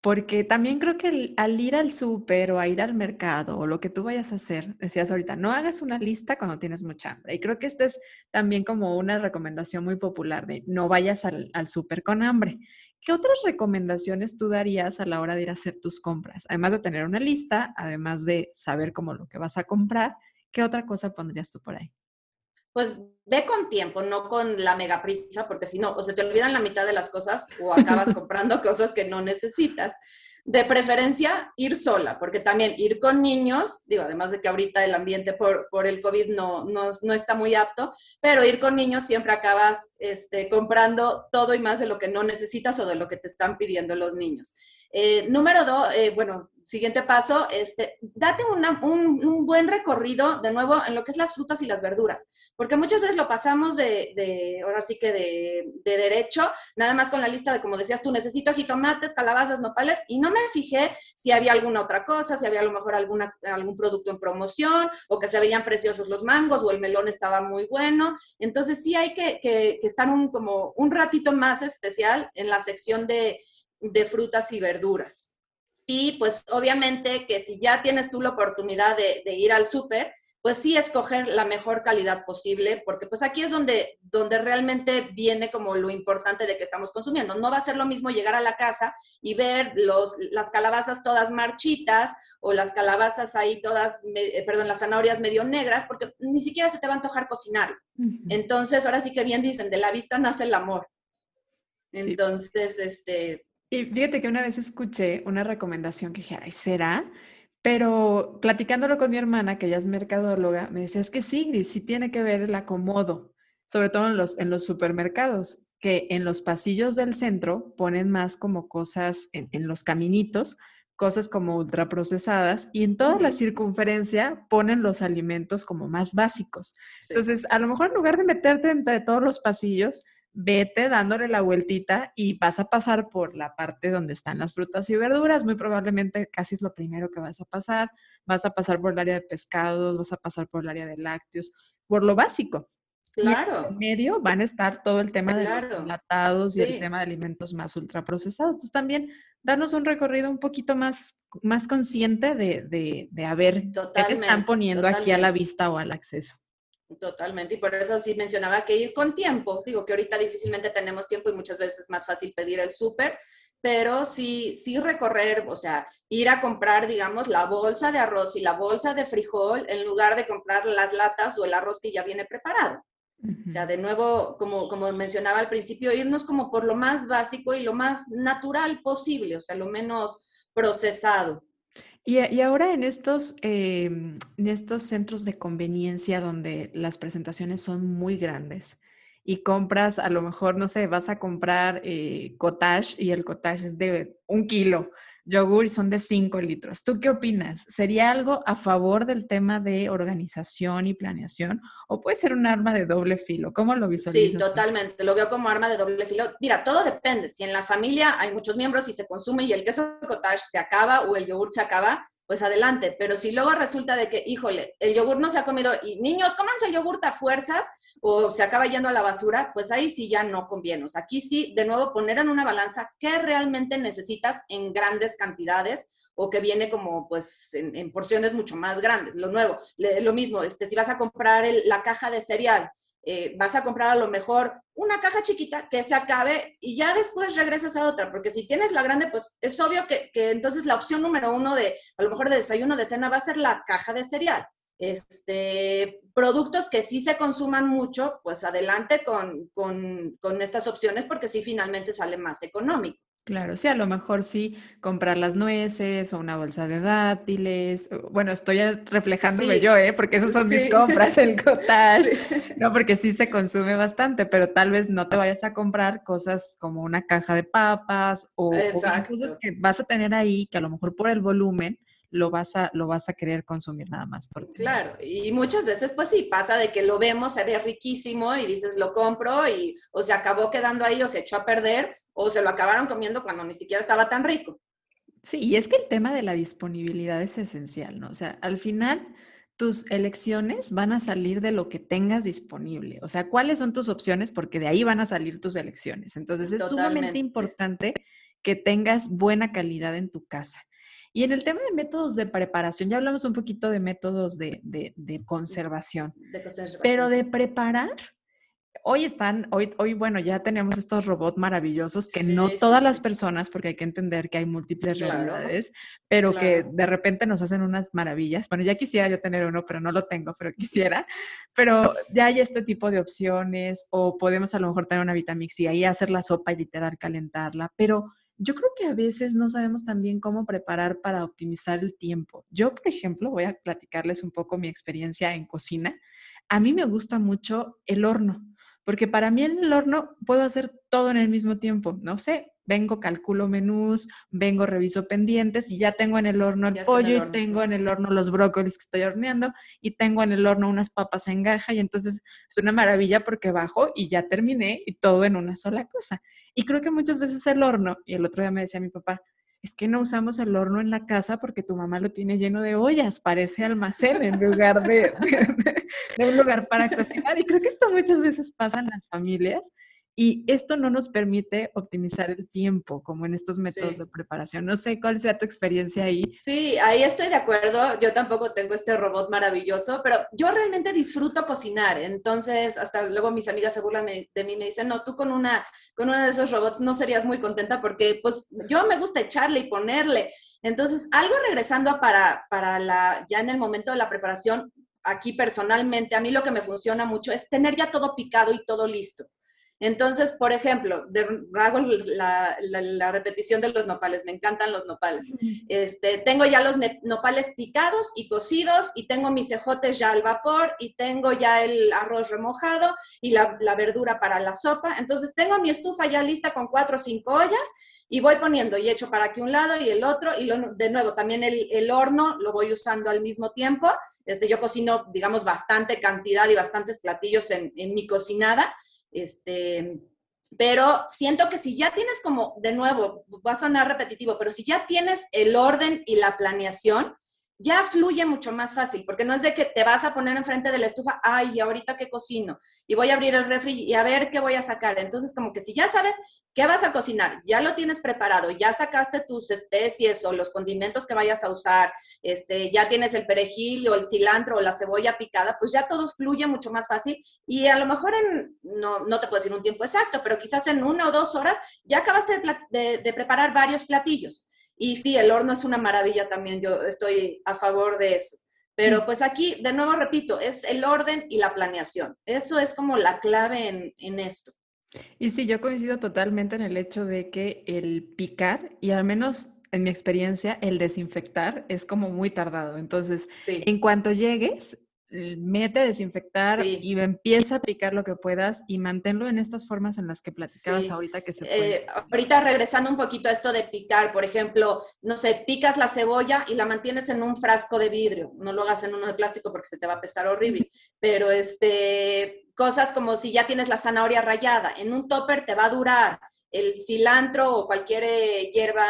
porque también creo que al ir al súper o a ir al mercado o lo que tú vayas a hacer, decías ahorita, no hagas una lista cuando tienes mucha hambre. Y creo que esta es también como una recomendación muy popular de no vayas al, al súper con hambre. ¿Qué otras recomendaciones tú darías a la hora de ir a hacer tus compras? Además de tener una lista, además de saber cómo lo que vas a comprar, ¿qué otra cosa pondrías tú por ahí? Pues ve con tiempo, no con la mega prisa, porque si no, o se te olvidan la mitad de las cosas o acabas comprando cosas que no necesitas. De preferencia, ir sola, porque también ir con niños, digo, además de que ahorita el ambiente por, por el COVID no, no, no, está muy apto, pero ir con niños siempre acabas este, comprando todo y más de lo que no necesitas o de lo que te están pidiendo los niños. Eh, número dos, eh, bueno, siguiente paso, este, date un, buen recorrido de nuevo en lo que es las frutas y las verduras, porque muchas veces lo pasamos de, ahora sí que de, derecho, nada más con la lista de, como decías tú, necesito jitomates, calabazas, nopales, y no me fijé si había alguna otra cosa, si había a lo mejor alguna, algún producto en promoción, o que se veían preciosos los mangos, o el melón estaba muy bueno. Entonces sí hay que, que, que estar un, como un ratito más especial en la sección de, de frutas y verduras. Y pues obviamente que si ya tienes tú la oportunidad de, ir al súper, pues sí escoger la mejor calidad posible, porque pues aquí es donde, donde realmente viene como lo importante de que estamos consumiendo. No va a ser lo mismo llegar a la casa y ver los, las calabazas todas marchitas o las calabazas ahí todas, eh, perdón, las zanahorias medio negras, porque ni siquiera se te va a antojar cocinar. Entonces, ahora sí que bien dicen, de la vista nace el amor. Entonces, este, y fíjate que una vez escuché una recomendación que dije, ay, ¿será? Pero platicándolo con mi hermana, que ella es mercadóloga, me decía, es que sí, sí tiene que ver el acomodo, sobre todo en los, en los supermercados, que en los pasillos del centro ponen más como cosas en, los caminitos, cosas como ultraprocesadas, y en toda la circunferencia ponen los alimentos como más básicos. Entonces, a lo mejor en lugar de meterte entre todos los pasillos, vete dándole la vueltita y vas a pasar por la parte donde están las frutas y verduras. Muy probablemente casi es lo primero que vas a pasar. Vas a pasar por el área de pescados, vas a pasar por el área de lácteos, por lo básico. Claro. en medio van a estar todo el tema de los enlatados y el tema de alimentos más ultraprocesados. Entonces también danos un recorrido un poquito más, más consciente de, de, de a ver qué están poniendo aquí a la vista o al acceso. Totalmente, y por eso sí mencionaba que ir con tiempo. Digo que ahorita difícilmente tenemos tiempo y muchas veces es más fácil pedir el súper, pero sí, sí recorrer, o sea, ir a comprar, digamos, la bolsa de arroz y la bolsa de frijol en lugar de comprar las latas o el arroz que ya viene preparado. O sea, de nuevo, como, como mencionaba al principio, irnos como por lo más básico y lo más natural posible, o sea, lo menos procesado. Y, ahora en estos, em, en estos centros de conveniencia donde las presentaciones son muy grandes y compras, a lo mejor, no sé, vas a comprar eh, cottage y el cottage es de un kilo yogur y son de 5 litros. ¿Tú qué opinas? ¿Sería algo a favor del tema de organización y planeación o puede ser un arma de doble filo? ¿Cómo lo visualizas? Sí, totalmente. Lo veo como arma de doble filo. Mira, todo depende. Si en la familia hay muchos miembros y se consume y el queso cottage se acaba o el yogur se acaba, pues adelante. Pero si luego resulta de que, híjole, el yogur no se ha comido y niños, cómanse el yogur a fuerzas o se acaba yendo a la basura, pues ahí sí ya no conviene. O sea, aquí sí, de nuevo, poner en una balanza qué realmente necesitas en grandes cantidades o que viene como pues en, porciones mucho más grandes. Lo nuevo, lo mismo, este, si vas a comprar la caja de cereal, eh, vas a comprar a lo mejor una caja chiquita que se acabe y ya después regresas a otra, porque si tienes la grande, pues es obvio que, entonces la opción número uno de, a lo mejor de desayuno, de cena, va a ser la caja de cereal. Este, productos que sí se consuman mucho, pues adelante con, con, con estas opciones porque sí finalmente sale más económico. Claro, sí, a lo mejor sí comprar las nueces o una bolsa de dátiles. Bueno, estoy reflejándome yo, ¿eh? Porque esas son mis compras, el cottage. No, porque sí se consume bastante, pero tal vez no te vayas a comprar cosas como una caja de papas o, o cosas que vas a tener ahí que a lo mejor por el volumen lo vas a, lo vas a querer consumir nada más por. Claro, y muchas veces pues sí, pasa de que lo vemos, se ve riquísimo y dices lo compro y o se acabó quedando ahí o se echó a perder o se lo acabaron comiendo cuando ni siquiera estaba tan rico. Sí, y es que el tema de la disponibilidad es esencial, ¿no? O sea, al final tus elecciones van a salir de lo que tengas disponible. O sea, ¿cuáles son tus opciones? Porque de ahí van a salir tus elecciones. Entonces, es sumamente importante que tengas buena calidad en tu casa. Y en el tema de métodos de preparación, ya hablamos un poquito de métodos de, conservación, de conservación. Pero de preparar, hoy están, hoy, hoy, bueno, ya tenemos estos robots maravillosos que no todas las personas, porque hay que entender que hay múltiples realidades, pero que de repente nos hacen unas maravillas. Bueno, ya quisiera yo tener uno, pero no lo tengo, pero quisiera. Pero ya hay este tipo de opciones, o podemos a lo mejor tener una Vitamix y ahí hacer la sopa y literal calentarla, pero yo creo que a veces no sabemos también cómo preparar para optimizar el tiempo. Yo, por ejemplo, voy a platicarles un poco mi experiencia en cocina. A mí me gusta mucho el horno, porque para mí en el horno puedo hacer todo en el mismo tiempo. No sé, vengo, calculo menús, vengo, reviso pendientes y ya tengo en el horno el pollo y tengo en el horno los brócolis que estoy horneando y tengo en el horno unas papas en gaja y entonces es una maravilla porque bajo y ya terminé y todo en una sola cosa. Y creo que muchas veces el horno, y el otro día me decía mi papá, es que no usamos el horno en la casa porque tu mamá lo tiene lleno de ollas, parece almacén en lugar de, de, un lugar para cocinar. Y creo que esto muchas veces pasa en las familias y esto no nos permite optimizar el tiempo, como en estos métodos de preparación. No sé cuál sea tu experiencia ahí. Sí, ahí estoy de acuerdo. Yo tampoco tengo este robot maravilloso, pero yo realmente disfruto cocinar. Entonces, hasta luego mis amigas se burlan de mí, me dicen, no, tú con una, con uno de esos robots no serías muy contenta porque pues yo me gusta echarle y ponerle. Entonces, algo regresando para, para la, ya en el momento de la preparación, aquí personalmente, a mí lo que me funciona mucho es tener ya todo picado y todo listo. Entonces, por ejemplo, hago la, repetición de los nopales, me encantan los nopales. Este, tengo ya los nopales picados y cocidos y tengo mis cejotes ya al vapor y tengo ya el arroz remojado y la, verdura para la sopa. Entonces, tengo mi estufa ya lista con cuatro o cinco ollas y voy poniendo y echo para aquí un lado y el otro y de nuevo también el, horno lo voy usando al mismo tiempo. Este, yo cocino, digamos, bastante cantidad y bastantes platillos en, en mi cocinada. Este, pero siento que si ya tienes como, de nuevo, va a sonar repetitivo, pero si ya tienes el orden y la planeación, ya fluye mucho más fácil, porque no es de que te vas a poner enfrente de la estufa, ay, ahorita que cocino, y voy a abrir el refri y a ver qué voy a sacar. Entonces, como que si ya sabes qué vas a cocinar, ya lo tienes preparado, ya sacaste tus especies o los condimentos que vayas a usar, este, ya tienes el perejil o el cilantro o la cebolla picada, pues ya todo fluye mucho más fácil y a lo mejor en, no, no te puedo decir un tiempo exacto, pero quizás en una o dos horas ya acabaste de preparar varios platillos. Y sí, el horno es una maravilla también, yo estoy a favor de eso. Pero mm. pues aquí, de nuevo repito, es el orden y la planeación. Eso es como la clave en, en esto. Y sí, yo coincido totalmente en el hecho de que el picar, y al menos en mi experiencia, el desinfectar es como muy tardado. Entonces, en cuanto llegues, mete a desinfectar y empieza a picar lo que puedas y manténlo en estas formas en las que platicabas ahorita que se puede. Eh, ahorita regresando un poquito a esto de picar, por ejemplo, no sé, picas la cebolla y la mantienes en un frasco de vidrio, no lo hagas en uno de plástico porque se te va a pesar horrible, pero este, cosas como si ya tienes la zanahoria rayada, en un topper te va a durar, el cilantro o cualquier eh, hierba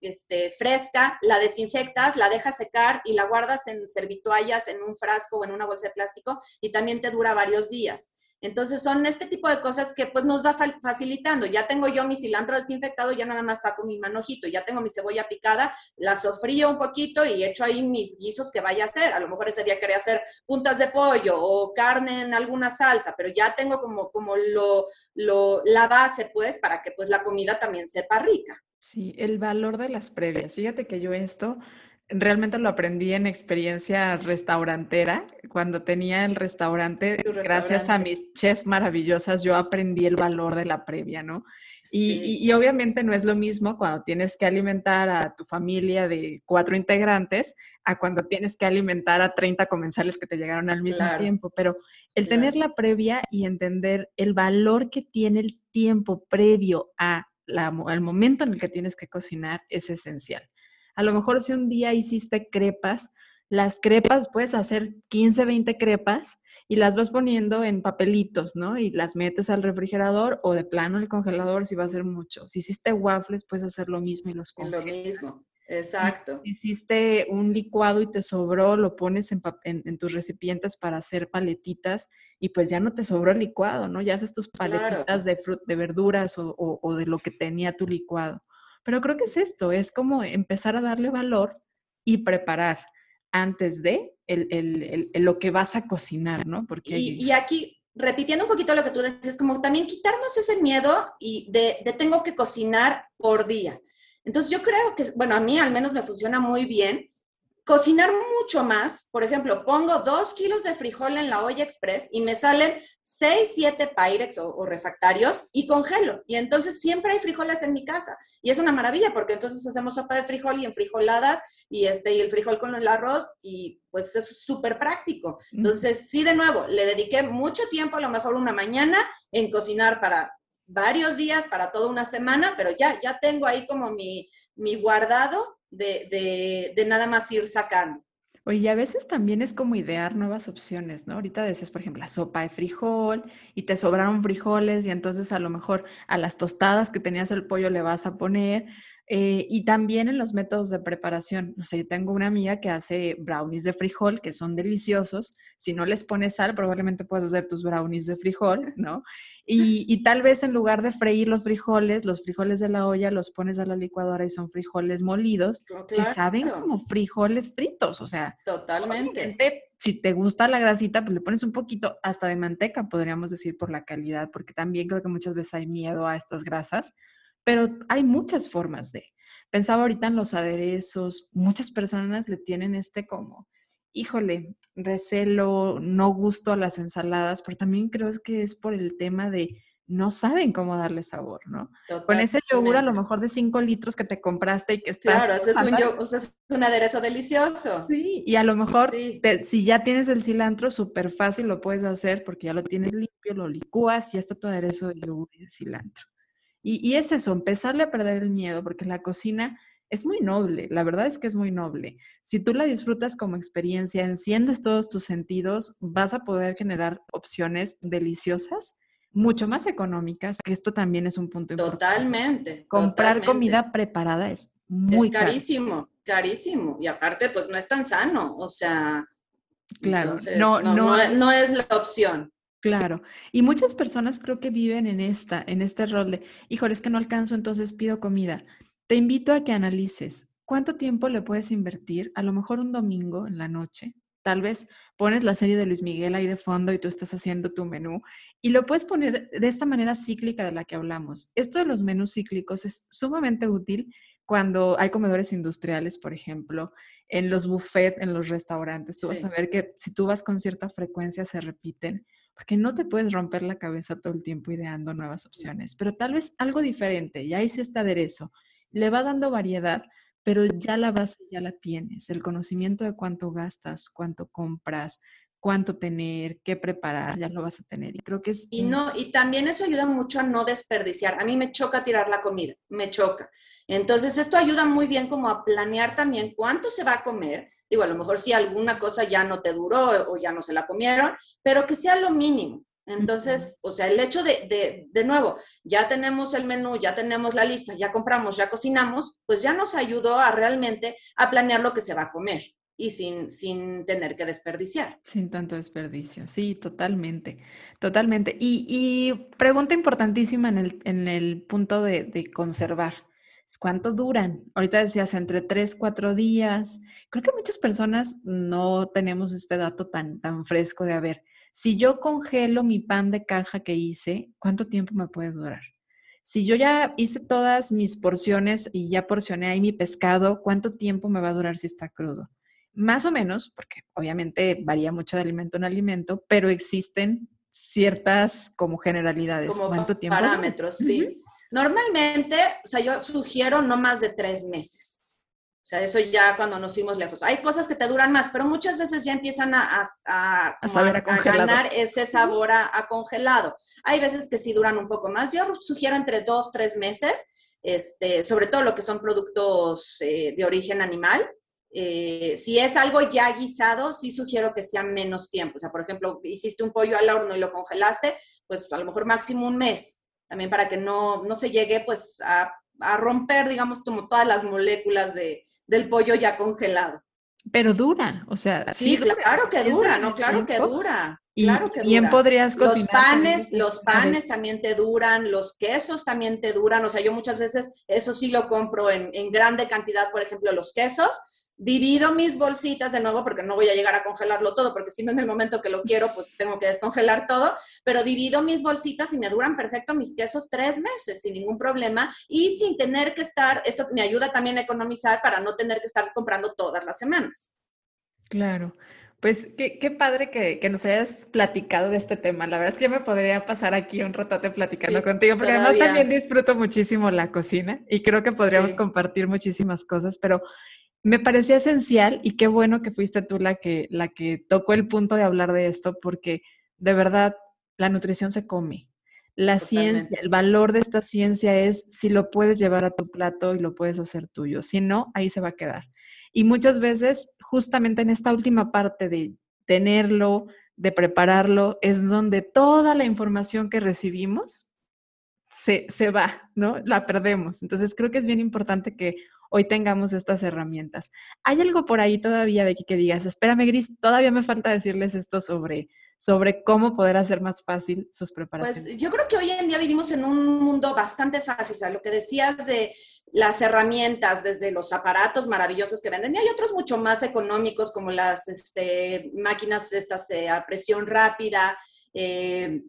este, fresca, la desinfectas, la dejas secar y la guardas en servituallas, en un frasco o en una bolsa de plástico y también te dura varios días. Entonces son este tipo de cosas que pues nos va facilitando. Ya tengo yo mi cilantro desinfectado, ya nada más saco mi manojito, ya tengo mi cebolla picada, la sofrío un poquito y echo ahí mis guisos que vaya a hacer. A lo mejor ese día quería hacer puntas de pollo o carne en alguna salsa, pero ya tengo como, como lo, lo, la base pues para que pues la comida también sepa rica. Sí, el valor de las previas. Fíjate que yo esto realmente lo aprendí en experiencia restaurantera. Cuando tenía el restaurante, gracias a mis chefs maravillosas, yo aprendí el valor de la previa, ¿no? Y, obviamente no es lo mismo cuando tienes que alimentar a tu familia de cuatro integrantes a cuando tienes que alimentar a 30 comensales que te llegaron al mismo tiempo. Pero el tener la previa y entender el valor que tiene el tiempo previo a al momento en el que tienes que cocinar es esencial. A lo mejor si un día hiciste crepas, las crepas puedes hacer 15, 20 crepas y las vas poniendo en papelitos, ¿no? Y las metes al refrigerador o de plano al congelador si va a ser mucho. Si hiciste waffles, puedes hacer lo mismo y los congelas. Lo mismo, exacto. Si hiciste un licuado y te sobró, lo pones en, en, tus recipientes para hacer paletitas y pues ya no te sobró el licuado, ¿no? Ya haces tus paletitas de, de verduras o, o de lo que tenía tu licuado. Pero creo que es esto, es como empezar a darle valor y preparar antes de lo que vas a cocinar, ¿no? Porque y, aquí, repitiendo un poquito lo que tú decías, como también quitarnos ese miedo y de, de tengo que cocinar por día. Entonces yo creo que, bueno, a mí al menos me funciona muy bien cocinar mucho más, por ejemplo, pongo dos kilos de frijol en la olla express y me salen seis, siete pyrex o, refractarios y congelo. Y entonces siempre hay frijoles en mi casa. Y es una maravilla porque entonces hacemos sopa de frijol y en frijoladas y, este, y el frijol con el arroz y pues es súper práctico. Entonces, sí, de nuevo, le dediqué mucho tiempo, a lo mejor una mañana, en cocinar para varios días, para toda una semana, pero ya, ya tengo ahí como mi, mi guardado de, de, nada más ir sacando. Oye, a veces también es como idear nuevas opciones, ¿no? Ahorita decías, por ejemplo, la sopa de frijol y te sobraron frijoles y entonces a lo mejor a las tostadas que tenías el pollo le vas a poner. Eh, y también en los métodos de preparación. No sé, yo tengo una amiga que hace brownies de frijol que son deliciosos. Si no les pones sal, probablemente puedes hacer tus brownies de frijol, ¿no? Y, tal vez en lugar de freír los frijoles, los frijoles de la olla los pones a la licuadora y son frijoles molidos oh, que saben como frijoles fritos, o sea. Totalmente. Si te gusta la grasita, pues le pones un poquito hasta de manteca, podríamos decir, por la calidad, porque también creo que muchas veces hay miedo a estas grasas, pero hay muchas formas de. Pensaba ahorita en los aderezos, muchas personas le tienen este como híjole, recelo, no gusto a las ensaladas, pero también creo que es por el tema de no saben cómo darle sabor, ¿no? Con ese yogur a lo mejor de 5 litros que te compraste y que estás... Claro, ese es un, es un aderezo delicioso. Sí, y a lo mejor si ya tienes el cilantro, súper fácil lo puedes hacer porque ya lo tienes limpio, lo licúas y ya está tu aderezo de yogur y de cilantro. Y, y es eso, empezarle a perder el miedo, porque la cocina es muy noble, la verdad es que es muy noble. Si tú la disfrutas como experiencia, enciendes todos tus sentidos, vas a poder generar opciones deliciosas, mucho más económicas, que esto también es un punto importante. Totalmente. Comprar comida preparada es muy es carísimo, carísimo. Y aparte, pues no es tan sano, o sea... Claro, no, no, no, es la opción. Claro. Y muchas personas creo que viven en esta, en este rol de, híjole, es que no alcanzo, entonces pido comida. Te invito a que analices cuánto tiempo le puedes invertir, a lo mejor un domingo en la noche. Tal vez pones la serie de Luis Miguel ahí de fondo y tú estás haciendo tu menú y lo puedes poner de esta manera cíclica de la que hablamos. Esto de los menús cíclicos es sumamente útil cuando hay comedores industriales, por ejemplo, en los buffets, en los restaurantes. Tú vas a ver que si tú vas con cierta frecuencia se repiten porque no te puedes romper la cabeza todo el tiempo ideando nuevas opciones, pero tal vez algo diferente. Ya hice este aderezo, le va dando variedad, pero ya la base ya la tienes, el conocimiento de cuánto gastas, cuánto compras, cuánto tener, qué preparar, ya lo vas a tener. Y creo que es... Y, no, y también eso ayuda mucho a no desperdiciar. A mí me choca tirar la comida, me choca. Entonces, esto ayuda muy bien como a planear también cuánto se va a comer. Digo, a lo mejor si alguna cosa ya no te duró o ya no se la comieron, pero que sea lo mínimo. Entonces, o sea, el hecho de, de, de, nuevo, ya tenemos el menú, ya tenemos la lista, ya compramos, ya cocinamos, pues ya nos ayudó a realmente a planear lo que se va a comer y sin, sin tener que desperdiciar. Sin tanto desperdicio, sí, totalmente, totalmente. Y, y pregunta importantísima en el, en el punto de, de conservar. ¿Cuánto duran? Ahorita decías entre tres, cuatro días. Creo que muchas personas no tenemos este dato tan, tan fresco de, a ver, si yo congelo mi pan de caja que hice, ¿cuánto tiempo me puede durar? Si yo ya hice todas mis porciones y ya porcioné ahí mi pescado, ¿cuánto tiempo me va a durar si está crudo? Más o menos, porque obviamente varía mucho de alimento en alimento, pero existen ciertas como generalidades. Como ¿Cuánto tiempo? Parámetros, sí. Normalmente, o sea, yo sugiero no más de tres meses. O sea, eso ya cuando nos fuimos lejos. Hay cosas que te duran más, pero muchas veces ya empiezan a, a, ganar ese sabor a, congelado. Hay veces que sí duran un poco más. Yo sugiero entre dos, tres meses, este, sobre todo lo que son productos eh, de origen animal. Eh, si es algo ya guisado, sí sugiero que sea menos tiempo. O sea, por ejemplo, hiciste un pollo al horno y lo congelaste, pues a lo mejor máximo un mes, también para que no, no se llegue pues a a romper, digamos, como todas las moléculas de, del pollo ya congelado. Pero dura, o sea, sí, claro que dura, ¿no? Claro que dura. Y claro que bien podrías cocinar. Los panes, los panes también te duran, los quesos también te duran. O sea, yo muchas veces eso sí lo compro en, en grande cantidad, por ejemplo, los quesos divido mis bolsitas de nuevo, porque no voy a llegar a congelarlo todo, porque si no en el momento que lo quiero, pues tengo que descongelar todo, pero divido mis bolsitas y me duran perfecto mis quesos tres meses sin ningún problema y sin tener que estar, esto me ayuda también a economizar para no tener que estar comprando todas las semanas. Claro. Pues qué, qué padre que, que, nos hayas platicado de este tema. La verdad es que yo me podría pasar aquí un ratote platicando contigo, porque además también disfruto muchísimo la cocina y creo que podríamos sí. compartir muchísimas cosas, pero me parecía esencial y qué bueno que fuiste tú la que, la que tocó el punto de hablar de esto, porque de verdad la nutrición se come. La Totalmente. ciencia, el valor de esta ciencia es si lo puedes llevar a tu plato y lo puedes hacer tuyo. Si no, ahí se va a quedar. Y muchas veces, justamente en esta última parte de tenerlo, de prepararlo, es donde toda la información que recibimos se, se va, ¿no? La perdemos. Entonces, creo que es bien importante que hoy tengamos estas herramientas. ¿Hay algo por ahí todavía, Becky, que digas, espérame, Gris, todavía me falta decirles esto sobre, sobre cómo poder hacer más fácil sus preparaciones? Pues yo creo que hoy en día vivimos en un mundo bastante fácil, o sea, lo que decías de las herramientas, desde los aparatos maravillosos que venden, y hay otros mucho más económicos como las este, máquinas estas eh, a presión rápida, eh,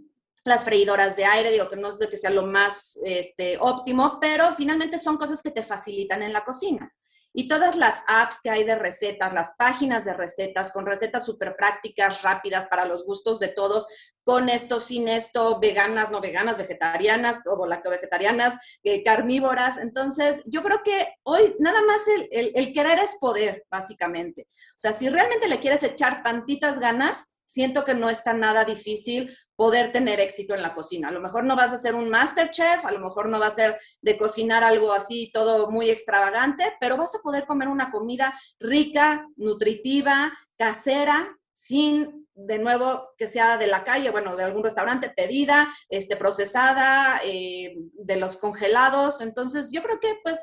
las freidoras de aire, digo que no es de que sea lo más este, óptimo, pero finalmente son cosas que te facilitan en la cocina. Y todas las apps que hay de recetas, las páginas de recetas, con recetas súper prácticas, rápidas, para los gustos de todos, con esto, sin esto, veganas, no veganas, vegetarianas o lacto-vegetarianas, eh, carnívoras. Entonces, yo creo que hoy nada más el, el, el querer es poder, básicamente. O sea, si realmente le quieres echar tantitas ganas, siento que no está nada difícil poder tener éxito en la cocina. A lo mejor no vas a ser un master chef, a lo mejor no va a ser de cocinar algo así todo muy extravagante, pero vas a poder comer una comida rica, nutritiva, casera, sin de nuevo que sea de la calle, bueno, de algún restaurante pedida, este, procesada, eh, de los congelados. Entonces, yo creo que pues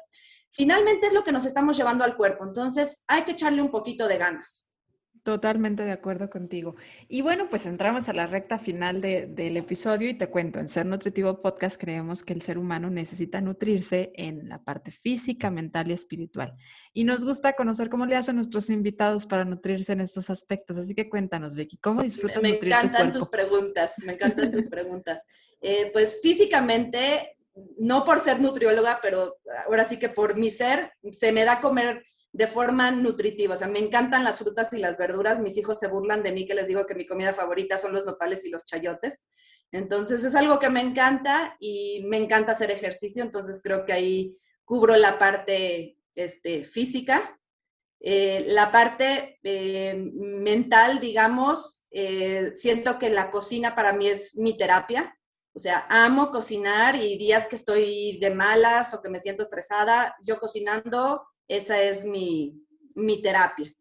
finalmente es lo que nos estamos llevando al cuerpo. Entonces, hay que echarle un poquito de ganas. Totalmente de acuerdo contigo. Y bueno, pues entramos a la recta final de, del episodio y te cuento, en Ser Nutritivo Podcast creemos que el ser humano necesita nutrirse en la parte física, mental y espiritual. Y nos gusta conocer cómo le hacen nuestros invitados para nutrirse en estos aspectos. Así que cuéntanos, Becky, ¿cómo disfrutas Me encantan tus preguntas, me encantan tus preguntas. Eh, pues físicamente, no por ser nutrióloga, pero ahora sí que por mi ser, se me da comer de forma nutritiva. O sea, me encantan las frutas y las verduras. Mis hijos se burlan de mí que les digo que mi comida favorita son los nopales y los chayotes. Entonces es algo que me encanta y me encanta hacer ejercicio. Entonces creo que ahí cubro la parte este, física. Eh, la parte eh, mental, digamos, eh, siento que la cocina para mí es mi terapia. O sea, amo cocinar y días que estoy de malas o que me siento estresada, yo cocinando, esa es mi, mi terapia.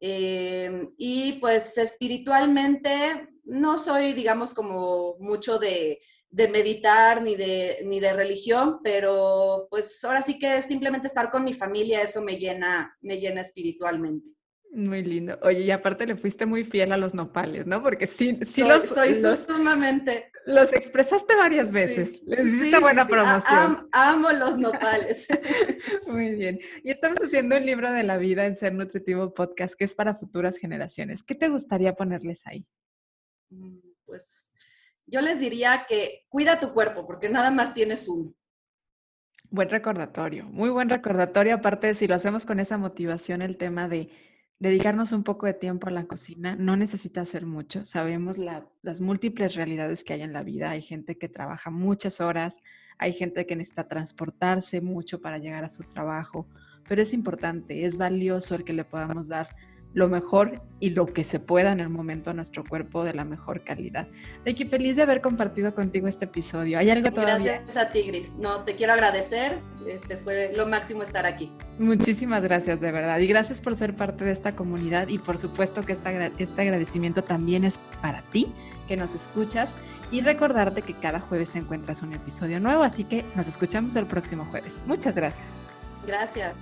y pues espiritualmente no soy, digamos, como mucho de, de meditar ni de, ni de religión, pero pues ahora sí que simplemente estar con mi familia, eso me llena, me llena espiritualmente. Muy lindo. Oye, y aparte le fuiste muy fiel a los nopales, ¿no? Porque sí, sí soy, los... Soy sumamente... Los expresaste varias veces. Les hiciste buena promoción. amo los nopales. muy bien. Y estamos haciendo un libro de la vida en Ser Nutritivo Podcast, que es para futuras generaciones. ¿Qué te gustaría ponerles ahí? Mm, pues yo les diría que cuida tu cuerpo porque nada más tienes uno. Buen recordatorio, muy buen recordatorio. Aparte, de si lo hacemos con esa motivación, el tema de dedicarnos un poco de tiempo a la cocina, no necesita hacer mucho. Sabemos las múltiples realidades que hay en la vida. Hay gente que trabaja muchas horas, hay gente que necesita transportarse mucho para llegar a su trabajo, pero es importante, es valioso el que le podamos dar lo mejor y lo que se pueda en el momento a nuestro cuerpo de la mejor calidad. Ricky, feliz de haber compartido contigo este episodio. ¿Hay algo todavía? Gracias a Tigris. No, te quiero agradecer. Este fue lo máximo estar aquí. Muchísimas gracias, de verdad. Y gracias por ser parte de esta comunidad y por supuesto que este agradecimiento también es para ti que nos escuchas y recordarte que cada jueves encuentras un episodio nuevo, así que nos escuchamos el próximo jueves. Muchas gracias. Gracias.